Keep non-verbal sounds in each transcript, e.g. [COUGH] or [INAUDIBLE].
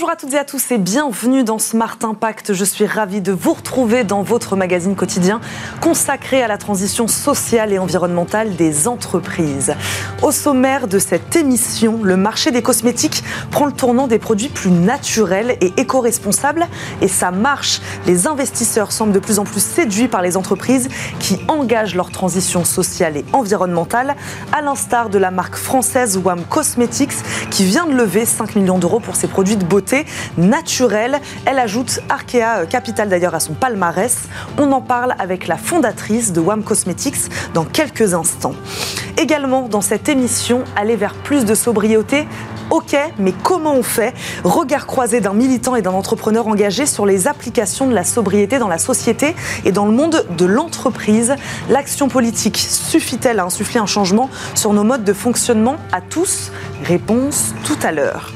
Bonjour à toutes et à tous et bienvenue dans Smart Impact. Je suis ravie de vous retrouver dans votre magazine quotidien consacré à la transition sociale et environnementale des entreprises. Au sommaire de cette émission, le marché des cosmétiques prend le tournant des produits plus naturels et éco-responsables et ça marche. Les investisseurs semblent de plus en plus séduits par les entreprises qui engagent leur transition sociale et environnementale, à l'instar de la marque française WAM Cosmetics qui vient de lever 5 millions d'euros pour ses produits de beauté naturelle. Elle ajoute Arkea Capital d'ailleurs à son palmarès. On en parle avec la fondatrice de WAM Cosmetics dans quelques instants. Également dans cette émission, aller vers plus de sobriété, Ok, mais comment on fait? Regard croisé d'un militant et d'un entrepreneur engagé sur les applications de la sobriété dans la société et dans le monde de l'entreprise. L'action politique suffit-elle à insuffler un changement sur nos modes de fonctionnement? À tous? Réponse tout à l'heure.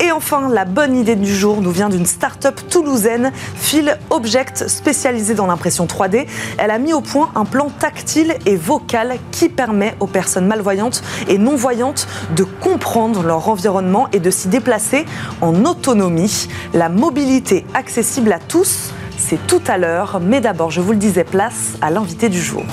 Et enfin, la bonne idée du jour nous vient d'une start-up toulousaine, Phil Object, spécialisée dans l'impression 3D. Elle a mis au point un plan tactile et vocal qui permet aux personnes malvoyantes et non-voyantes de comprendre leur environnement et de s'y déplacer en autonomie. La mobilité accessible à tous, c'est tout à l'heure, mais d'abord, je vous le disais, place à l'invité du jour.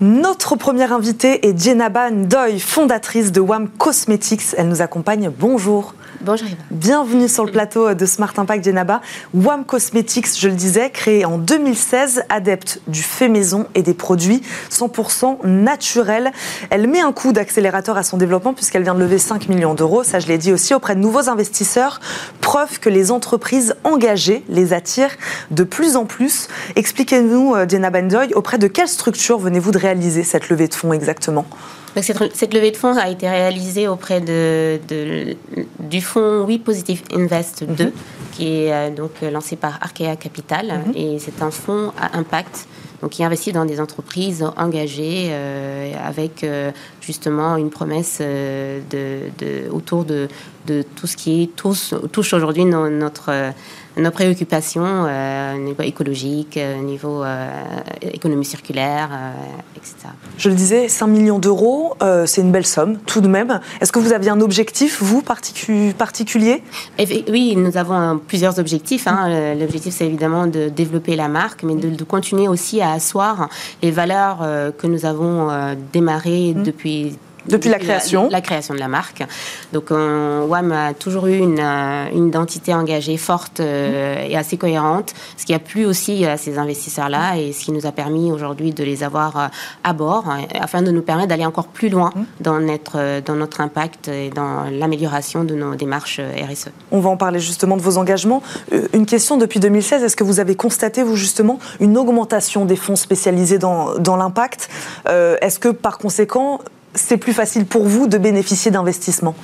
Notre première invitée est Djenaba Ndoy, fondatrice de WAM Cosmetics. Elle nous accompagne. Bonjour. Bonjour Bienvenue sur le plateau de Smart Impact Djenaba. WAM Cosmetics, je le disais, créé en 2016, adepte du fait maison et des produits 100% naturels. Elle met un coup d'accélérateur à son développement puisqu'elle vient de lever 5 millions d'euros, ça je l'ai dit aussi, auprès de nouveaux investisseurs. Preuve que les entreprises engagées les attirent de plus en plus. Expliquez-nous, euh, Djenaba Ndoy, auprès de quelle structure venez-vous de réaliser cette levée de fonds exactement? Cette, levée de fonds a été réalisée auprès de, du fonds We Positive Invest 2, mhm. qui est euh, donc lancé par Arkea Capital. Mhm. Et c'est un fonds à impact donc qui investit dans des entreprises engagées euh, avec euh, justement une promesse de, autour de, tout ce qui touche aujourd'hui notre nos préoccupations euh, au niveau écologique, au niveau euh, économie circulaire, euh, etc. Je le disais, 5 millions d'euros, c'est une belle somme tout de même. Est-ce que vous aviez un objectif, vous, particulier? Oui, nous avons plusieurs objectifs. Hein. L'objectif, c'est évidemment de développer la marque, mais de, de, continuer aussi à asseoir les valeurs que nous avons démarrées mmh. depuis depuis la création la, création de la marque. Donc, WAM a toujours eu une, euh, une identité engagée forte euh, et assez cohérente, ce qui a plu aussi à ces investisseurs-là et ce qui nous a permis aujourd'hui de les avoir euh, à bord afin de nous permettre d'aller encore plus loin dans notre, dans notre impact et dans l'amélioration de nos démarches RSE. On va en parler justement de vos engagements. Une question depuis 2016, est-ce que vous avez constaté, vous justement, une augmentation des fonds spécialisés dans, dans l'impact? Est-ce que par conséquent, c'est plus facile pour vous de bénéficier d'investissements?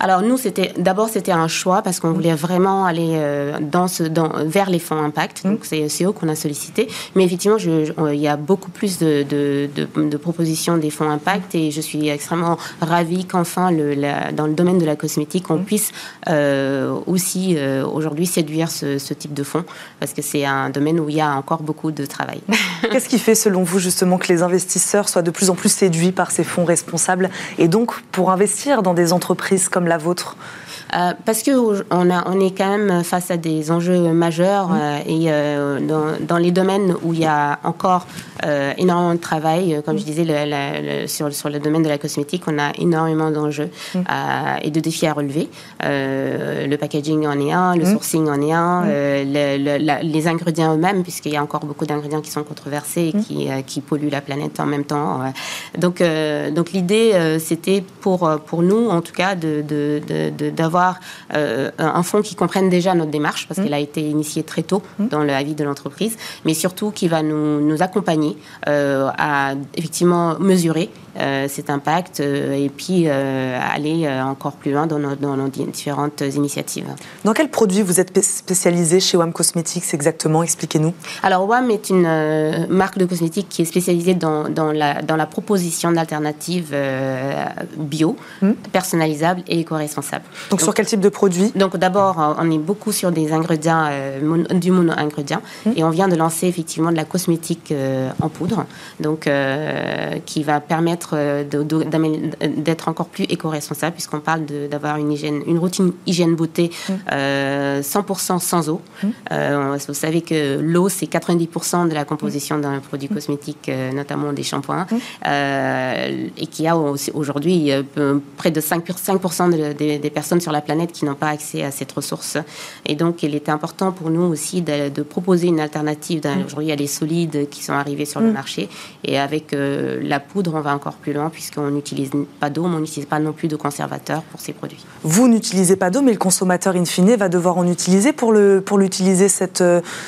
Alors nous, c'était d'abord c'était un choix parce qu'on voulait vraiment aller euh, dans ce, dans, vers les fonds impact. Donc c'est eux qu'on a sollicité. Mais effectivement, il y a beaucoup plus de, de, propositions des fonds impact et je suis extrêmement ravie qu'enfin le, dans le domaine de la cosmétique, on puisse euh, aussi euh, aujourd'hui séduire ce, ce, type de fonds parce que c'est un domaine où il y a encore beaucoup de travail. [LAUGHS] Qu'est-ce qui fait selon vous justement que les investisseurs soient de plus en plus séduits par ces fonds responsables et donc pour investir dans des entreprises comme la vôtre euh, parce que on, a, on est quand même face à des enjeux majeurs mmh. euh, et euh, dans, dans, les domaines où il y a encore énormément de travail, comme je disais sur, sur le domaine de la cosmétique, on a énormément d'enjeux mmh. et de défis à relever. le packaging en est un, le mmh. sourcing en est un, les ingrédients eux-mêmes, puisqu'il y a encore beaucoup d'ingrédients qui sont controversés et qui, qui, polluent la planète en même temps. Donc, donc l'idée, c'était pour, pour nous, en tout cas, d'avoir euh, un fonds qui comprenne déjà notre démarche, parce mmh. qu'elle a été initiée très tôt mmh. dans la vie de l'entreprise, mais surtout qui va nous, nous accompagner euh, à effectivement mesurer euh, cet impact et puis aller encore plus loin dans nos, dans nos, différentes initiatives. Dans quel produit vous êtes spécialisé chez WAM Cosmetics exactement? Expliquez-nous. Alors WAM est une marque de cosmétiques qui est spécialisée dans, dans, la, dans la proposition d'alternatives bio, mmh. personnalisables et éco-responsables. Donc, sur Quel type de produit? Donc d'abord, on est beaucoup sur des ingrédients, du mono-ingrédient. Mmh. Et on vient de lancer effectivement de la cosmétique en poudre, donc, qui va permettre d'être encore plus éco-responsable, puisqu'on parle d'avoir une, hygiène, une routine hygiène-beauté 100% mmh. sans eau. Mmh. vous savez que l'eau, c'est 90% de la composition d'un produit cosmétique, notamment des shampoings, et qui a aujourd'hui près de 5%, 5 des, personnes sur la planète qui n'ont pas accès à cette ressource. Et donc, il était important pour nous aussi de, proposer une alternative. Mm. Aujourd'hui, il y a les solides qui sont arrivés sur le mm. marché. Et avec euh, la poudre, on va encore plus loin puisqu'on n'utilise pas d'eau, mais on n'utilise pas non plus de conservateurs pour ces produits. Vous n'utilisez pas d'eau, mais le consommateur, in fine, va devoir en utiliser pour, le, pour l'utiliser, cette,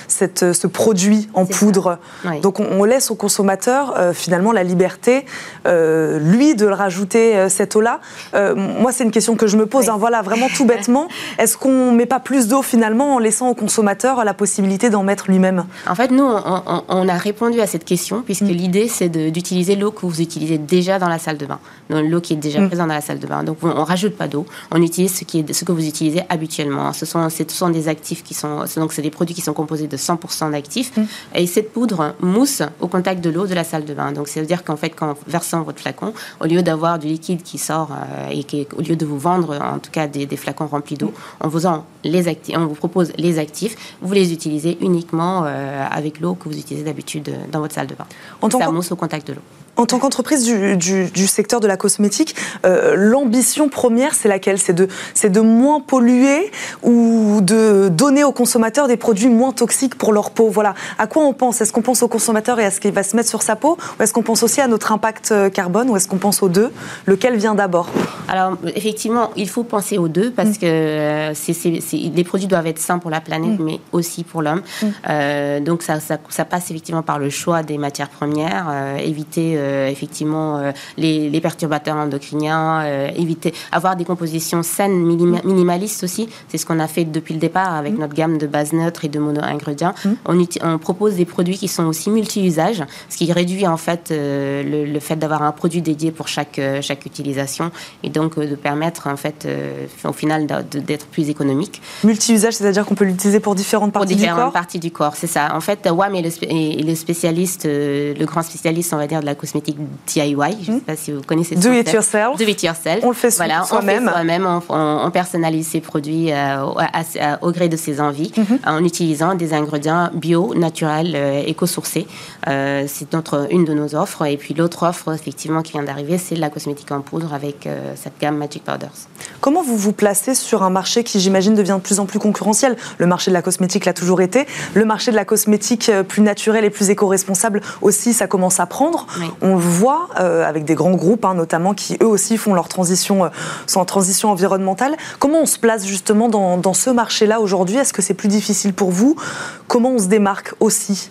cette, ce produit en poudre. Donc, on, laisse au consommateur, euh, finalement, la liberté, euh, lui, de le rajouter, cette eau-là. moi, c'est une question que je me pose. Hein, voilà, vraiment tout bêtement. Est-ce qu'on met pas plus d'eau finalement en laissant au consommateur la possibilité d'en mettre lui-même? En fait, nous, on, a répondu à cette question puisque mm. l'idée, c'est d'utiliser l'eau que vous utilisez déjà dans la salle de bain, l'eau qui est déjà mm. présente dans la salle de bain. Donc, on, rajoute pas d'eau. On utilise ce, qui est, ce que vous utilisez habituellement. Ce sont, ce sont des actifs qui sont, donc c'est des produits qui sont composés de 100% d'actifs. Mm. Et cette poudre mousse au contact de l'eau de la salle de bain. Donc, ça veut dire qu'en fait, quand versant votre flacon, au lieu d'avoir du liquide qui sort euh, et qui, au lieu de vous vendre en tout cas des, flacons remplis d'eau, on vous en les actifs, on vous propose les actifs, vous les utilisez uniquement euh, avec l'eau que vous utilisez d'habitude dans votre salle de bain. En ça mousse au contact de l'eau. En tant qu'entreprise du, secteur de la cosmétique, euh, l'ambition première, c'est laquelle? C'est de, de moins polluer ou de donner aux consommateurs des produits moins toxiques pour leur peau? Voilà. À quoi on pense? Est-ce qu'on pense au consommateur et à ce qu'il va se mettre sur sa peau? Ou est-ce qu'on pense aussi à notre impact euh, carbone? Ou est-ce qu'on pense aux deux? Lequel vient d'abord? Alors, effectivement, il faut penser aux deux parce mm. que euh, les produits doivent être sains pour la planète, mm. mais aussi pour l'homme. Mm. donc, ça, ça, passe effectivement par le choix des matières premières, éviter effectivement euh, les, perturbateurs endocriniens, euh, éviter, avoir des compositions saines, minimalistes aussi. C'est ce qu'on a fait depuis le départ avec mm. notre gamme de base neutre et de mono-ingrédients. Mm. On, propose des produits qui sont aussi multi-usages, ce qui réduit en fait le, fait d'avoir un produit dédié pour chaque, chaque utilisation et donc de permettre en fait au final d'être plus économique. Multi-usage, c'est-à-dire qu'on peut l'utiliser pour différentes parties du corps? différentes parties du corps, c'est ça. En fait, WAM est le, spécialiste, le grand spécialiste, on va dire, de la cosmétique DIY. Je ne sais hmm. pas si vous connaissez Do it yourself. Do it yourself. On le fait voilà, soi-même. On, on, personnalise ses produits euh, au gré de ses envies mhm. en utilisant des ingrédients bio, naturels, euh, éco-sourcés. Euh, c'est notre, une de nos offres. Et puis l'autre offre, effectivement, qui vient d'arriver, c'est la cosmétique en poudre avec cette gamme Magic Powders. Comment vous vous placez sur un marché qui, j'imagine, devient de plus en plus concurrentiel? Le marché de la cosmétique l'a toujours été. Le marché de la cosmétique plus naturelle et plus éco-responsable aussi, ça commence à prendre. On le voit euh, avec des grands groupes, hein, notamment, qui eux aussi font leur transition, euh, sont en transition environnementale. Comment on se place justement dans, ce marché-là aujourd'hui? Est-ce que c'est plus difficile pour vous? Comment on se démarque aussi?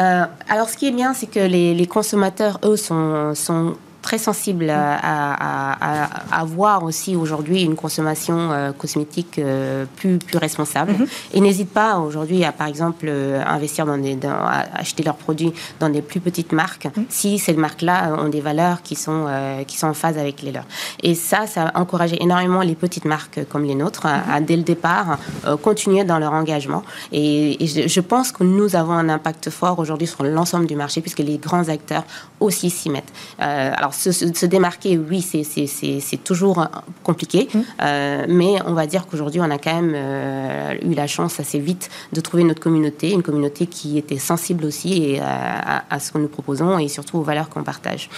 Euh, alors, ce qui est bien, c'est que les, consommateurs, eux, sont très sensible à, avoir aussi aujourd'hui une consommation euh, cosmétique euh, plus, plus responsable. Mhm. Et n'hésitent pas aujourd'hui à, par exemple, euh, investir dans des, à acheter leurs produits dans des plus petites marques mhm. si ces marques-là ont des valeurs qui sont, qui sont en phase avec les leurs. Et ça, ça a encouragé énormément les petites marques comme les nôtres à, dès le départ, continuer dans leur engagement. Et, je, pense que nous avons un impact fort aujourd'hui sur l'ensemble du marché puisque les grands acteurs aussi s'y mettent. alors, se, démarquer, oui, c'est toujours compliqué, mmh. euh, mais on va dire qu'aujourd'hui, on a quand même euh, eu la chance assez vite de trouver notre communauté, une communauté qui était sensible aussi et, à, ce que nous proposons et surtout aux valeurs qu'on partage.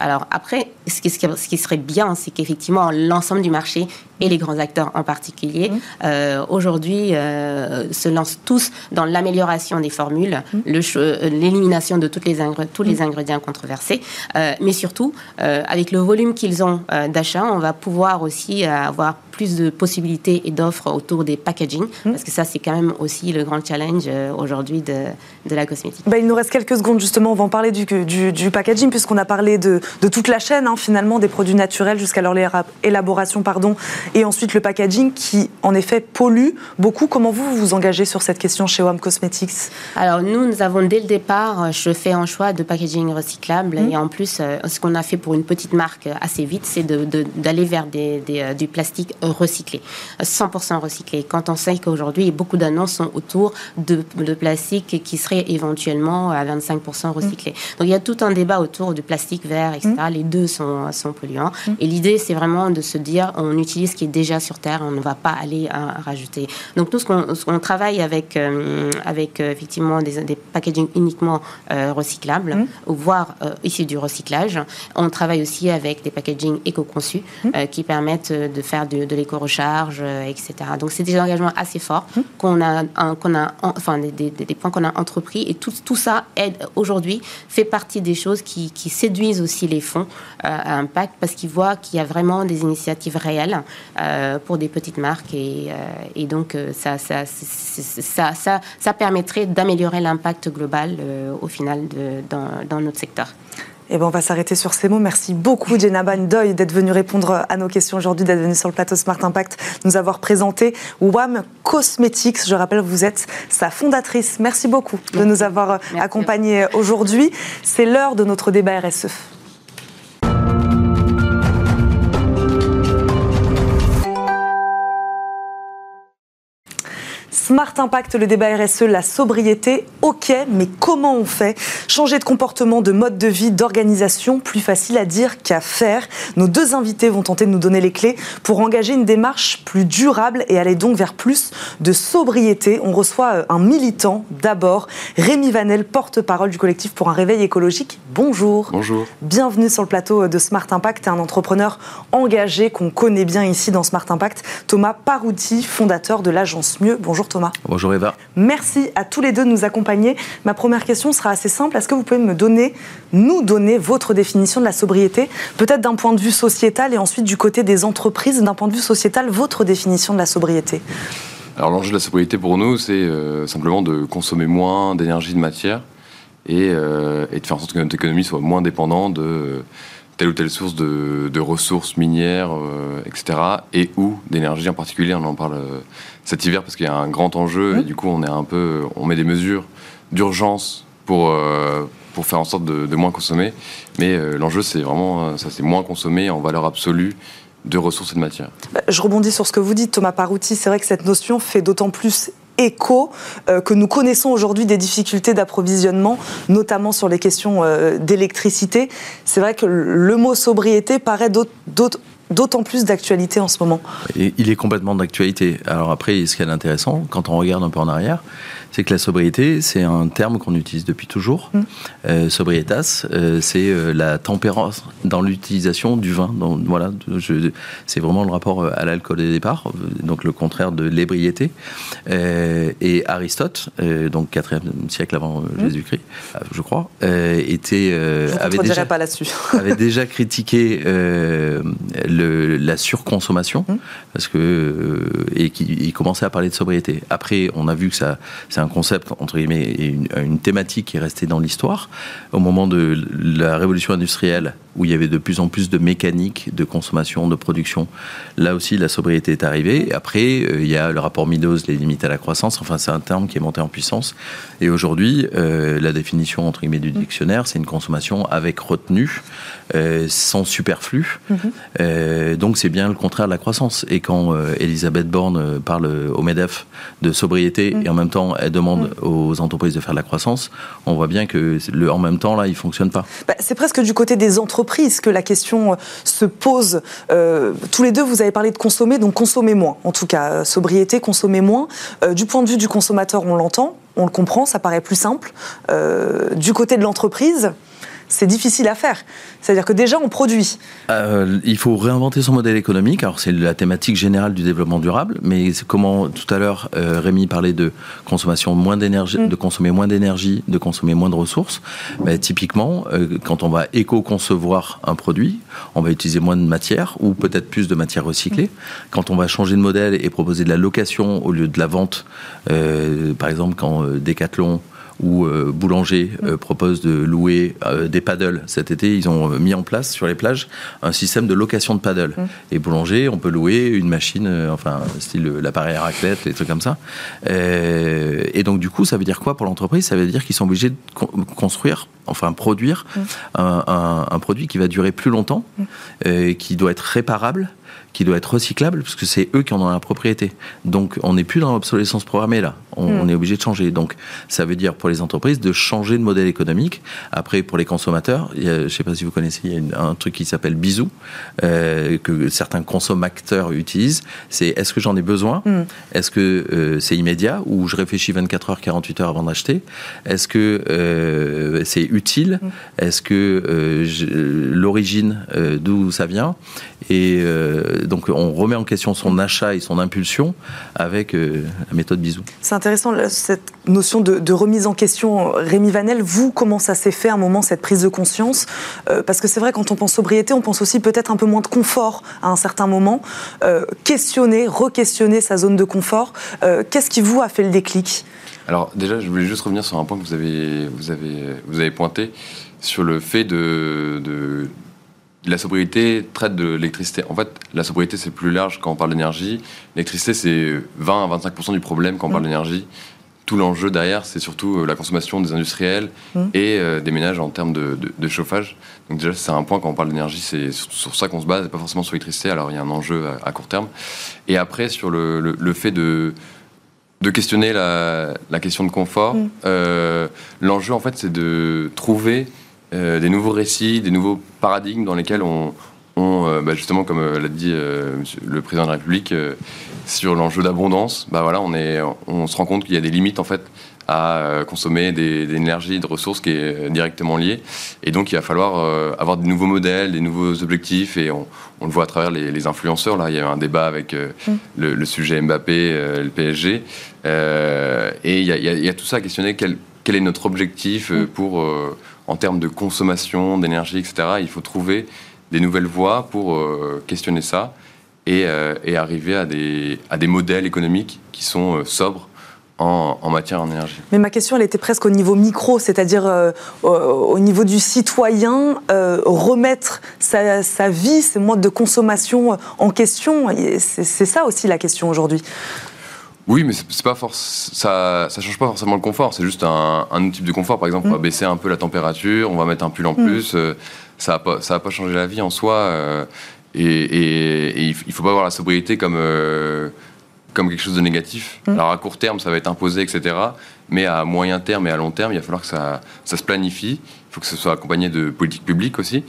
Alors après, ce qui, ce qui serait bien, c'est qu'effectivement, l'ensemble du marché et les grands acteurs en particulier, mmh. euh, aujourd'hui, se lancent tous dans l'amélioration des formules, mmh. l'élimination de toutes les tous les ingrédients controversés, mais surtout euh, avec le volume qu'ils ont euh, d'achat, on va pouvoir aussi euh, avoir plus de possibilités et d'offres autour des packaging, mmh. parce que ça, c'est quand même aussi le grand challenge aujourd'hui de, de, la cosmétique. Bah, il nous reste quelques secondes, justement, on va en parler du, du, packaging, puisqu'on a parlé de, de, toute la chaîne, hein, finalement, des produits naturels jusqu'à leur élaboration, pardon, et ensuite le packaging qui, en effet, pollue beaucoup. Comment vous vous engagez sur cette question chez WAM Cosmetics? Alors, nous, nous avons dès le départ, je fais un choix de packaging recyclable, mmh. et en plus, ce qu'on a fait pour une petite marque assez vite, c'est d'aller vers des, euh, du plastique recyclés, 100% recyclés. Quand on sait qu'aujourd'hui, beaucoup d'annonces sont autour de, de, plastique qui serait éventuellement à 25% recyclé. Donc il y a tout un débat autour du plastique vert, etc. Les deux sont, sont polluants. Et l'idée, c'est vraiment de se dire, on utilise ce qui est déjà sur Terre, on ne va pas aller rajouter. Donc tout ce qu'on travaille avec, euh, avec euh, effectivement des, des packaging uniquement euh, recyclables, voire issus du recyclage. On travaille aussi avec des packaging éco-conçus qui permettent de faire de, de l'éco-recharge, etc. Donc c'est des engagements assez forts mmh. qu'on a, qu'on a, enfin des, des, points qu'on a entrepris et tout, tout ça aide aujourd'hui fait partie des choses qui, qui séduisent aussi les fonds à impact parce qu'ils voient qu'il y a vraiment des initiatives réelles pour des petites marques et, et donc ça, ça, ça, ça, ça, permettrait d'améliorer l'impact global euh, au final de, dans, dans, notre secteur. Eh ben on va s'arrêter sur ces mots. Merci beaucoup, Jenna Doy, d'être venue répondre à nos questions aujourd'hui, d'être venue sur le plateau Smart Impact, nous avoir présenté WAM Cosmetics. Je rappelle, vous êtes sa fondatrice. Merci beaucoup de nous avoir accompagnés aujourd'hui. C'est l'heure de notre débat RSE. Smart Impact, le débat RSE, la sobriété, ok, mais comment on fait? Changer de comportement, de mode de vie, d'organisation, plus facile à dire qu'à faire. Nos deux invités vont tenter de nous donner les clés pour engager une démarche plus durable et aller donc vers plus de sobriété. On reçoit euh, un militant d'abord, Rémi Vanel, porte-parole du collectif pour un réveil écologique. Bonjour. Bonjour. Bienvenue sur le plateau de Smart Impact, un entrepreneur engagé qu'on connaît bien ici dans Smart Impact, Thomas Parouti, fondateur de l'agence Mieux. Bonjour Thomas. Bonjour Eva. Merci à tous les deux de nous accompagner. Ma première question sera assez simple. Est-ce que vous pouvez me donner, nous donner votre définition de la sobriété Peut-être d'un point de vue sociétal et ensuite du côté des entreprises, d'un point de vue sociétal, votre définition de la sobriété? Alors l'enjeu de la sobriété pour nous, c'est euh, simplement de consommer moins d'énergie de matière et, euh, et, de faire en sorte que notre économie soit moins dépendante de telle ou telle source de, ressources minières, euh, etc. Et ou d'énergie en particulier. On en parle euh, cet hiver parce qu'il y a un grand enjeu et du coup on est un peu, on met des mesures d'urgence pour euh, pour faire en sorte de, moins consommer. Mais l'enjeu c'est vraiment ça, c'est moins consommer en valeur absolue de ressources et de matières. Bah, je rebondis sur ce que vous dites, Thomas Parouti. C'est vrai que cette notion fait d'autant plus écho euh, que nous connaissons aujourd'hui des difficultés d'approvisionnement, notamment sur les questions euh, d'électricité. C'est vrai que le mot sobriété paraît d'autant plus d'actualité en ce moment. il est complètement d'actualité. Alors après, ce qui est intéressant, quand on regarde un peu en arrière, c'est que la sobriété, c'est un terme qu'on utilise depuis toujours. Mmh. Euh, sobrietas, euh, c'est euh, la tempérance dans l'utilisation du vin. Donc, voilà, c'est vraiment le rapport à l'alcool des départ, donc le contraire de l'ébriété. et Aristote, donc 4e siècle avant mmh. Jésus-Christ, je crois, était avait déjà, pas là-dessus. [LAUGHS] avait déjà critiqué le, la surconsommation mmh. parce que et qui il commençait à parler de sobriété. Après, on a vu que ça c'est un concept, entre guillemets, et une, thématique qui est restée dans l'histoire. Au moment de la révolution industrielle, où il y avait de plus en plus de mécanique, de consommation, de production, là aussi, la sobriété est arrivée. après, euh, il y a le rapport Meadows, les limites à la croissance. Enfin, c'est un terme qui est monté en puissance. Et aujourd'hui, euh, la définition, entre guillemets, du dictionnaire, c'est une consommation avec retenue, euh, sans superflu. Mm-hmm. donc, c'est bien le contraire de la croissance. Et quand Elisabeth Borne parle au MEDEF de sobriété, mm. et en même temps, demande mm. aux entreprises de faire de la croissance, on voit bien que le en même temps, là, il ne fonctionne pas. Bah, c'est presque du côté des entreprises que la question euh, se pose. Euh, tous les deux, vous avez parlé de consommer, donc consommer moins. En tout cas, euh, sobriété, consommer moins. du point de vue du consommateur, on l'entend, on le comprend, ça paraît plus simple. du côté de l'entreprise, c'est difficile à faire. C'est-à-dire que déjà, on produit. Euh, il faut réinventer son modèle économique. Alors, c'est la thématique générale du développement durable, mais comment tout à l'heure euh, Rémi parlait de consommation moins d'énergie, mm. de consommer moins d'énergie, de consommer moins de ressources. Mais typiquement, euh, quand on va éco-concevoir un produit, on va utiliser moins de matière ou peut-être plus de matière recyclée. Mm. Quand on va changer de modèle et proposer de la location au lieu de la vente, par exemple, quand Decathlon où euh, Boulanger euh, propose de louer euh, des paddles. Cet été, ils ont mis en place sur les plages un système de location de paddles. Mmh. Et Boulanger, on peut louer une machine, enfin, style l'appareil à raclette, des trucs comme ça. et donc, du coup, ça veut dire quoi pour l'entreprise? Ça veut dire qu'ils sont obligés de construire, enfin, produire mmh. un, produit qui va durer plus longtemps, mmh. qui doit être réparable qui doit être recyclable, parce que c'est eux qui en ont la propriété. Donc on n'est plus dans l'obsolescence programmée là. On, mm. est obligé de changer. Donc ça veut dire pour les entreprises de changer de modèle économique. Après pour les consommateurs, je ne sais pas si vous connaissez, il y a un truc qui s'appelle Bisou euh, que certains consommateurs utilisent. C'est est-ce que j'en ai besoin? Mm. Est-ce que euh, c'est immédiat ou je réfléchis 24 heures, 48 heures avant d'acheter? Est-ce que euh, c'est utile? Mm. Est-ce que l'origine d'où ça vient? Et donc on remet en question son achat et son impulsion avec la méthode Bisou. C'est intéressant cette notion de, remise en question. Rémi Vanel, vous, comment ça s'est fait à un moment, cette prise de conscience? Parce que c'est vrai, quand on pense sobriété, on pense aussi peut-être un peu moins de confort à un certain moment. questionner, re-questionner sa zone de confort. Qu'est-ce qui vous a fait le déclic? Alors déjà, je voulais juste revenir sur un point que vous avez, vous avez, vous avez pointé, sur le fait de, de la sobriété traite de l'électricité. En fait, la sobriété, c'est plus large quand on parle d'énergie. L'électricité, c'est 20 à 25 du problème quand on parle mmh. d'énergie. Tout l'enjeu derrière, c'est surtout euh, la consommation des industriels mmh. et euh, des ménages en termes de, chauffage. Donc déjà, c'est un point quand on parle d'énergie, c'est sur, ça qu'on se base, et pas forcément sur l'électricité. Alors il y a un enjeu à, court terme. Et après, sur le, fait de de questionner la, question de confort. Mmh. Euh, l'enjeu, en fait, c'est de trouver des nouveaux récits, des nouveaux paradigmes dans lesquels on, euh, bah, justement, comme euh, l'a dit le président de la République, sur l'enjeu d'abondance, bah voilà, on, est, on se rend compte qu'il y a des limites en fait à consommer des, des, énergies, de ressources qui est directement liées. Et donc, il va falloir avoir des nouveaux modèles, des nouveaux objectifs. Et on, le voit à travers les, influenceurs. Là, il y a eu un débat avec mm. le, sujet Mbappé, le PSG. et il y, a, il y, a, tout ça à questionner. Quel, quel est notre objectif mm. pour en termes de consommation, d'énergie, etc. Il faut trouver des nouvelles voies pour euh, questionner ça euh, et, arriver à des, à des modèles économiques qui sont euh, sobres en, matière d'énergie. Mais ma question, elle était presque au niveau micro, c'est-à-dire au niveau du citoyen, remettre sa, sa, vie, ses modes de consommation en question. C'est ça aussi la question aujourd'hui. Oui, mais c'est pas force, ça, ça change pas forcément le confort. C'est juste un, autre type de confort. Par exemple, on va mm. baisser un peu la température, on va mettre un pull en mm. plus. Euh, ça va pas, ça pas changer la vie en soi. Euh, et, il faut pas voir la sobriété comme euh, comme quelque chose de négatif. Mm. Alors à court terme, ça va être imposé, etc. Mais à moyen terme et à long terme, il va falloir que ça, ça se planifie. Il faut que ce soit accompagné de politiques publiques aussi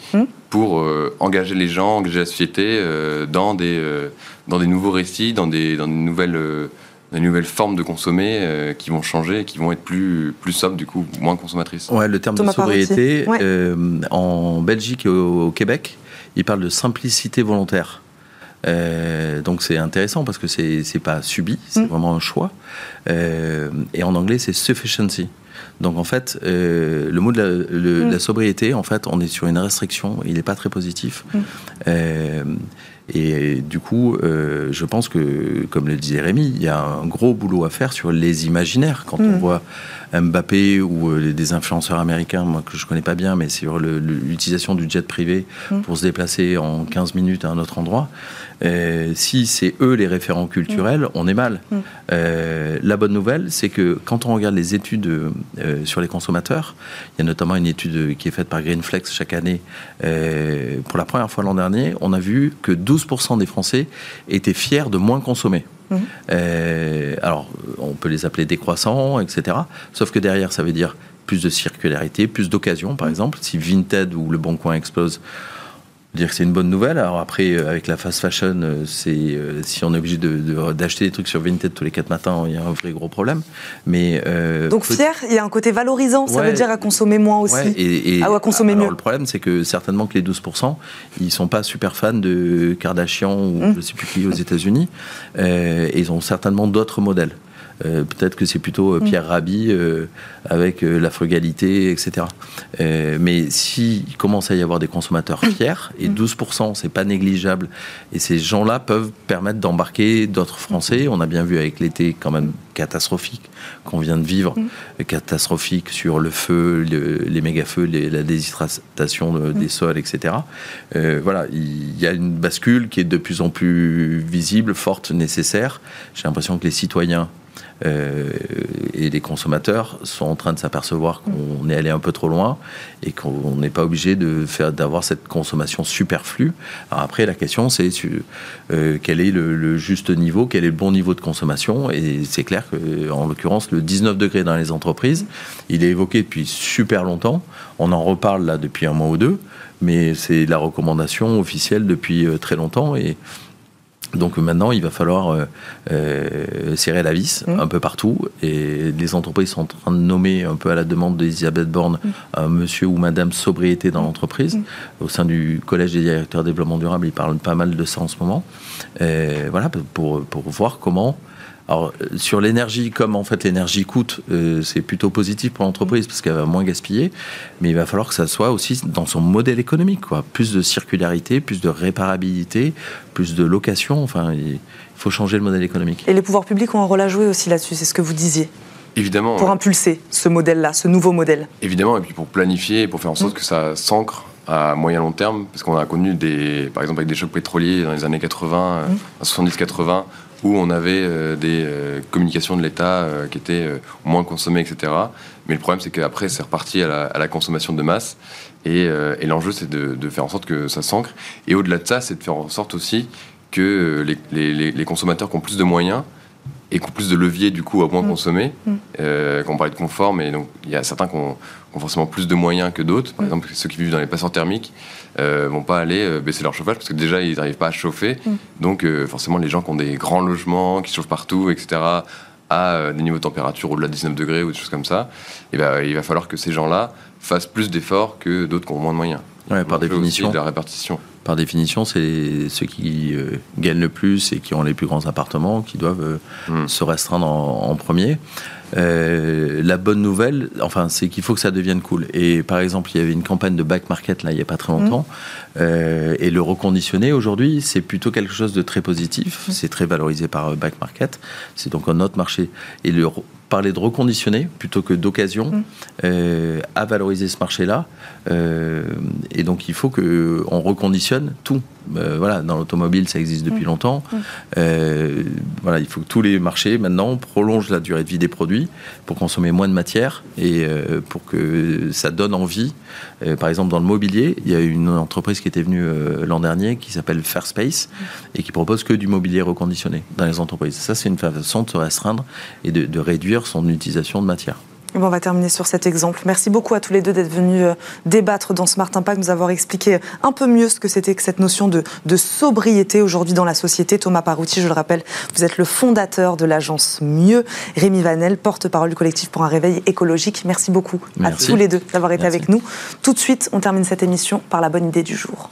pour engager les gens, engager la société dans des dans des nouveaux récits, dans des dans des nouvelles des nouvelles formes de consommer euh, qui vont changer, qui vont être plus, plus sobres, du coup, moins consommatrices. Ouais, le terme de sobriété, euh, en Belgique et au, Québec, il parle de simplicité volontaire. Euh, donc c'est intéressant parce que c'est pas subi, c'est mm. vraiment un choix. et en anglais, c'est sufficiency. Donc en fait, le mot de la, mm. sobriété, en fait, on est sur une restriction, il n'est pas très positif. Mm. Et du coup, euh, je pense que, comme le disait Rémi, il y a un gros boulot à faire sur les imaginaires. Quand on mm. voit Mbappé ou euh, des influenceurs américains, moi que je connais pas bien, mais sur l'utilisation du jet privé mm. pour se déplacer en 15 minutes à un autre endroit, euh, si c'est eux les référents culturels, on est mal. la bonne nouvelle, c'est que quand on regarde les études sur les consommateurs, il y a notamment une étude qui est faite par Greenflex chaque année. pour la première fois l'an dernier, on a vu que 12 12% des Français étaient fiers de moins consommer. Euh, alors, on peut les appeler décroissants, etc. Sauf que derrière, ça veut dire plus de circularité, plus d'occasions, par exemple. Si Vinted ou Le Bon Coin explose, dire que c'est une bonne nouvelle. Alors après, euh, avec la fast fashion, euh, c'est euh, si on est obligé d'acheter des trucs sur Vinted tous les quatre matins, il y a un vrai gros problème. Mais donc fier, il y a un côté valorisant. Ça veut dire à consommer moins aussi, et, ah, à consommer alors, Le problème, c'est que certainement que les 12%, ils sont pas super fans de Kardashian ou je mmh. je sais plus qui aux États-Unis. et ils ont certainement d'autres modèles. Euh, peut-être que c'est plutôt euh, Pierre mm. Rabhi euh, avec la frugalité, etc. mais s'il commence à y avoir des consommateurs mm. fiers, et 12%, mm. c'est pas négligeable, et ces gens-là peuvent permettre d'embarquer d'autres Français. On a bien vu avec l'été quand même catastrophique qu'on vient de vivre, catastrophique sur le feu, les méga-feux, la déshydratation des sols, etc. voilà, il y a une bascule qui est de plus en plus visible, forte, nécessaire. J'ai l'impression que les citoyens Euh, et les consommateurs sont en train de s'apercevoir qu'on est allé un peu trop loin et qu'on n'est pas obligé de faire d'avoir cette consommation superflue. Alors après, la question c'est euh, quel est le, juste niveau, quel est le bon niveau de consommation? Et c'est clair que, en l'occurrence, le 19 degrés dans les entreprises, il est évoqué depuis super longtemps. On en reparle là depuis un mois ou deux, mais c'est la recommandation officielle depuis euh, très longtemps et donc maintenant, il va falloir euh, euh, serrer la vis mmh. un peu partout. Et les entreprises sont en train de nommer, un peu à la demande d'Elisabeth Borne, mmh. un monsieur ou madame sobriété dans mmh. l'entreprise. Au sein du Collège des directeurs développement durable, ils parlent pas mal de ça en ce moment. voilà, pour, pour voir comment alors, euh, sur l'énergie, comme en fait l'énergie coûte, euh, c'est plutôt positif pour l'entreprise parce qu'elle va moins gaspiller, mais il va falloir que ça soit aussi dans son modèle économique, quoi. Plus de circularité, plus de réparabilité, plus de location, enfin, il faut changer le modèle économique. Et les pouvoirs publics ont un rôle à jouer aussi là-dessus, c'est ce que vous disiez Évidemment. Pour impulser ce modèle-là, ce nouveau modèle. Évidemment, et puis pour planifier, pour faire en sorte mmh. que ça s'ancre à moyen long terme, parce qu'on a connu des, par exemple avec des chocs pétroliers dans les années 80, 70-80, où on avait euh, des euh, communications de l'État euh, qui étaient moins consommées, etc. Mais le problème, c'est qu'après, c'est reparti à la, consommation de masse. Et, l'enjeu, c'est de, faire en sorte que ça s'ancre. Et au-delà de ça, c'est de faire en sorte aussi que les, consommateurs qui ont plus de moyens et qui ont plus de leviers, du coup, à moins mm. consommer, mmh. quand on parlait de confort, mais donc il y a certains qui ont, forcément plus de moyens que d'autres. Par mm. exemple, ceux qui vivent dans les passoires thermiques, euh, vont pas aller euh, baisser leur chauffage parce que déjà ils n'arrivent pas à chauffer. Mm. Donc euh, forcément les gens qui ont des grands logements, qui chauffent partout, etc., à des niveaux de température au-delà de 19 degrés ou des choses comme ça, et eh ben, il va falloir que ces gens-là fassent plus d'efforts que d'autres qui ont moins de moyens. par définition. De la répartition. Par définition, c'est ceux qui gagnent le plus et qui ont les plus grands appartements qui doivent mm. se restreindre en premier. Euh, la bonne nouvelle, enfin, c'est qu'il faut que ça devienne cool. Et par exemple, il y avait une campagne de back market là il n'y a pas très longtemps, mmh. euh, et le reconditionner aujourd'hui, c'est plutôt quelque chose de très positif. Mmh. C'est très valorisé par euh, back market. C'est donc un autre marché. Et le parler de reconditionner plutôt que d'occasion mmh. euh, à valoriser ce marché-là. Euh, et donc il faut que on reconditionne tout. Euh, voilà, dans l'automobile, ça existe depuis mmh. longtemps. Mmh. voilà, il faut que tous les marchés maintenant prolongent la durée de vie des produits pour consommer moins de matière et pour que ça donne envie. par exemple, dans le mobilier, il y a une entreprise qui était venue l'an dernier qui s'appelle Fairspace et qui propose que du mobilier reconditionné dans les entreprises. Ça, c'est une façon de se restreindre et de réduire son utilisation de matière. Bon, on va terminer sur cet exemple. Merci beaucoup à tous les deux d'être venus euh, débattre dans Smart Impact, nous avoir expliqué un peu mieux ce que c'était que cette notion de, sobriété aujourd'hui dans la société. Thomas Parouti, je le rappelle, vous êtes le fondateur de l'agence Mieux. Rémi Vanel, porte-parole du collectif pour un réveil écologique. Merci beaucoup à tous les deux d'avoir été avec nous. Tout de suite, on termine cette émission par la bonne idée du jour.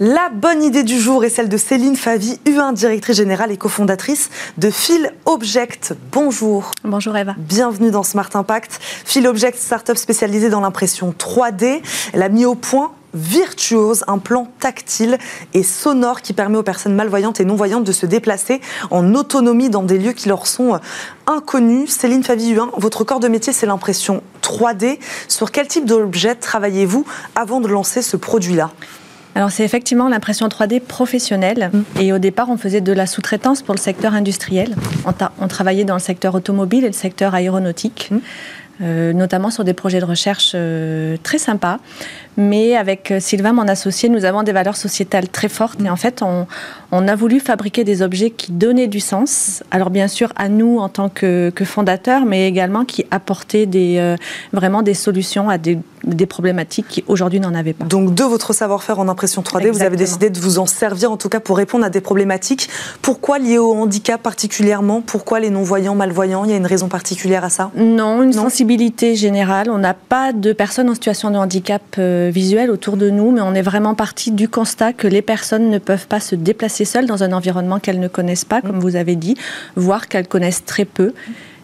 La bonne idée du jour est celle de Céline Favy, U1, directrice générale et cofondatrice de Phil Object. Bonjour. Bonjour Eva. Bienvenue dans Smart Impact. Phil Object, start-up spécialisée dans l'impression 3D. Elle a mis au point Virtuose, un plan tactile et sonore qui permet aux personnes malvoyantes et non-voyantes de se déplacer en autonomie dans des lieux qui leur sont inconnus. Céline Favy, U1, votre corps de métier, c'est l'impression 3D. Sur quel type d'objet travaillez-vous avant de lancer ce produit-là? Alors c'est effectivement l'impression 3D professionnelle. Mm. Et au départ, on faisait de la sous-traitance pour le secteur industriel. On, travaillait dans le secteur automobile et le secteur aéronautique. Mm. Euh, notamment sur des projets de recherche euh, très sympas. Mais avec euh, Sylvain, mon associé, nous avons des valeurs sociétales très fortes. Et en fait, on, on, a voulu fabriquer des objets qui donnaient du sens. Alors bien sûr, à nous en tant que, que fondateurs, mais également qui apportaient des, vraiment des solutions à des, des problématiques qui aujourd'hui n'en avaient pas. Donc de votre savoir-faire en impression 3D, vous avez décidé de vous en servir en tout cas pour répondre à des problématiques. Pourquoi liées au handicap particulièrement? Pourquoi les non-voyants, malvoyants? Il y a une raison particulière à ça? Non, une sensibilité générale. On n'a pas de personnes en situation de handicap euh, visuel autour de nous, mais on est vraiment parti du constat que les personnes ne peuvent pas se déplacer seules dans un environnement qu'elles ne connaissent pas, comme vous avez dit, voire qu'elles connaissent très peu.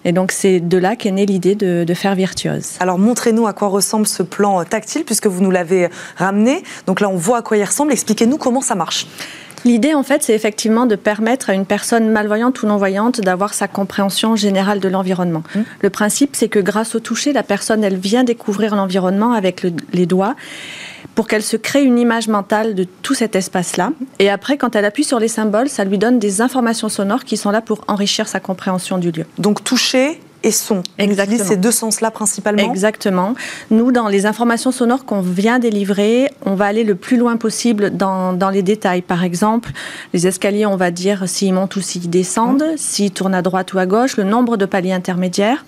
Et donc c'est de là qu'est née l'idée de, faire Virtuose. Alors montrez-nous à quoi ressemble ce plan tactile puisque vous nous l'avez ramené. Donc là on voit à quoi il ressemble. Expliquez-nous comment ça marche. L'idée, en fait, c'est effectivement de permettre à une personne malvoyante ou non-voyante d'avoir sa compréhension générale de l'environnement. Mmh. Le principe, c'est que grâce au toucher, la personne, elle vient découvrir l'environnement avec les doigts pour qu'elle se crée une image mentale de tout cet espace-là. Et après, quand elle appuie sur les symboles, ça lui donne des informations sonores qui sont là pour enrichir sa compréhension du lieu. Donc toucher, et son. Exactement. ces deux sens-là principalement. Exactement. Nous, dans les informations sonores qu'on vient délivrer, on va aller le plus loin possible dans, dans les détails. Par exemple, les escaliers, on va dire s'ils montent ou s'ils descendent, mmh. s'ils tournent à droite ou à gauche, le nombre de paliers intermédiaires.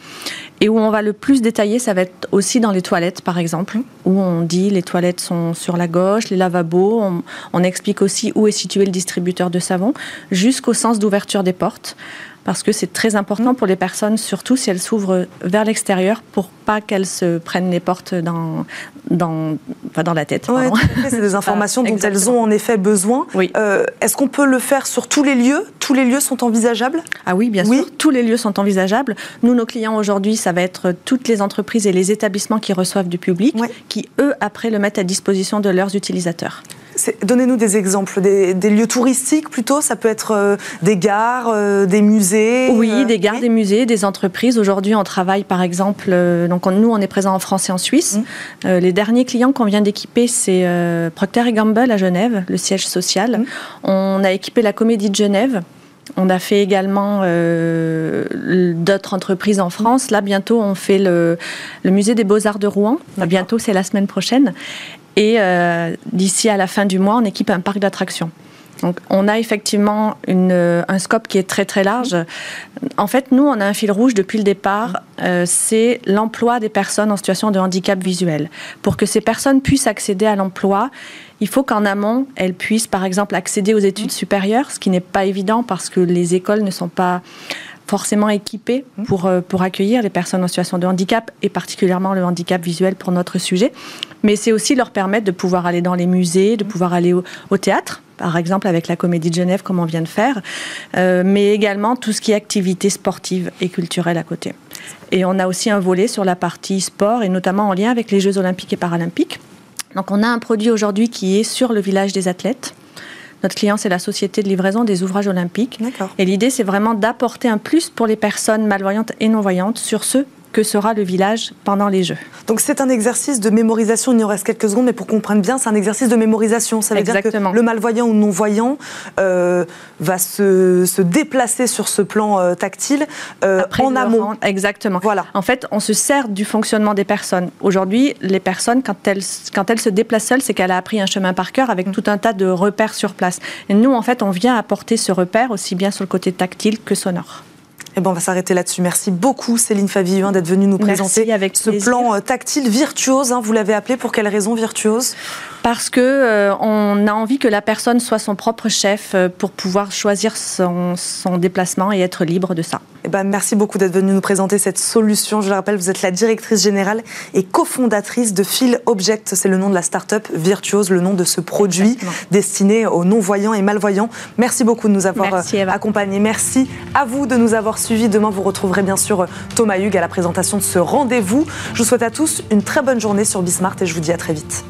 Et où on va le plus détailler, ça va être aussi dans les toilettes, par exemple, où on dit les toilettes sont sur la gauche, les lavabos. On, on explique aussi où est situé le distributeur de savon, jusqu'au sens d'ouverture des portes parce que c'est très important pour les personnes, surtout si elles s'ouvrent vers l'extérieur, pour pas qu'elles se prennent les portes dans, dans, dans la tête. Oui, c'est des [LAUGHS] informations dont elles ont en effet besoin. Oui. Euh, est-ce qu'on peut le faire sur tous les lieux? Tous les lieux sont envisageables? Ah oui, bien sûr. Tous les lieux sont envisageables. Nous, nos clients aujourd'hui, ça va être toutes les entreprises et les établissements qui reçoivent du public, qui eux, après, le mettent à disposition de leurs utilisateurs. Donnez-nous des exemples, des, lieux touristiques plutôt, ça peut être euh, des gares, euh, des musées Oui, euh, des gares, des musées, des entreprises. Aujourd'hui, on travaille par exemple, donc nous on est présent en France et en Suisse. Mmh. les derniers clients qu'on vient d'équiper, c'est Procter Gamble à Genève, le siège social. Mmh. On a équipé la Comédie de Genève. On a fait également d'autres entreprises en France. Là, bientôt, on fait le, le musée des beaux-arts de Rouen. Bientôt, c'est la semaine prochaine. Et euh, d'ici à la fin du mois, on équipe un parc d'attractions. Donc, on a effectivement un scope qui est très très large. En fait, nous, on a un fil rouge depuis le départ, euh, c'est l'emploi des personnes en situation de handicap visuel. Pour que ces personnes puissent accéder à l'emploi, il faut qu'en amont, elles puissent, par exemple, accéder aux études supérieures, ce qui n'est pas évident parce que les écoles ne sont pas forcément équipés pour, euh, pour accueillir les personnes en situation de handicap et particulièrement le handicap visuel pour notre sujet. Mais c'est aussi leur permettre de pouvoir aller dans les musées, de pouvoir aller au, théâtre, par exemple avec la Comédie de Genève comme on vient de faire, euh, mais également tout ce qui est activité sportive et culturelle à côté. Et on a aussi un volet sur la partie sport et notamment en lien avec les Jeux olympiques et paralympiques. Donc on a un produit aujourd'hui qui est sur le village des athlètes. Notre client, c'est la Société de livraison des ouvrages olympiques. Et l'idée, c'est vraiment d'apporter un plus pour les personnes malvoyantes et non-voyantes sur ce que sera le village pendant les Jeux. Donc c'est un exercice de mémorisation, il nous reste quelques secondes, mais pour qu'on comprenne bien, c'est un exercice de mémorisation. Ça veut dire que le malvoyant ou non-voyant euh, va se, se, déplacer sur ce plan euh, tactile euh, en amont. exactement. Voilà. En fait, on se sert du fonctionnement des personnes. Aujourd'hui, les personnes, quand elles, quand elles se déplacent seules, c'est qu'elle a appris un chemin par cœur avec mm. tout un tas de repères sur place. Et nous, en fait, on vient apporter ce repère aussi bien sur le côté tactile que sonore. Eh ben, on va s'arrêter là-dessus. Merci beaucoup, Céline Favillon, d'être venue nous présenter avec ce plan euh, tactile virtuose. Hein, vous l'avez appelé pour quelle raison virtuose? Parce que euh, on a envie que la personne soit son propre chef euh, pour pouvoir choisir son, son déplacement et être libre de ça. Eh ben, merci beaucoup d'être venue nous présenter cette solution. Je le rappelle, vous êtes la directrice générale et cofondatrice de Phil Object. C'est le nom de la start-up Virtuose, le nom de ce produit destiné aux non-voyants et malvoyants. Merci beaucoup de nous avoir accompagnés. Merci à vous de nous avoir suivis. Demain, vous retrouverez bien sûr Thomas Hugues à la présentation de ce rendez-vous. Je vous souhaite à tous une très bonne journée sur Bismart et je vous dis à très vite.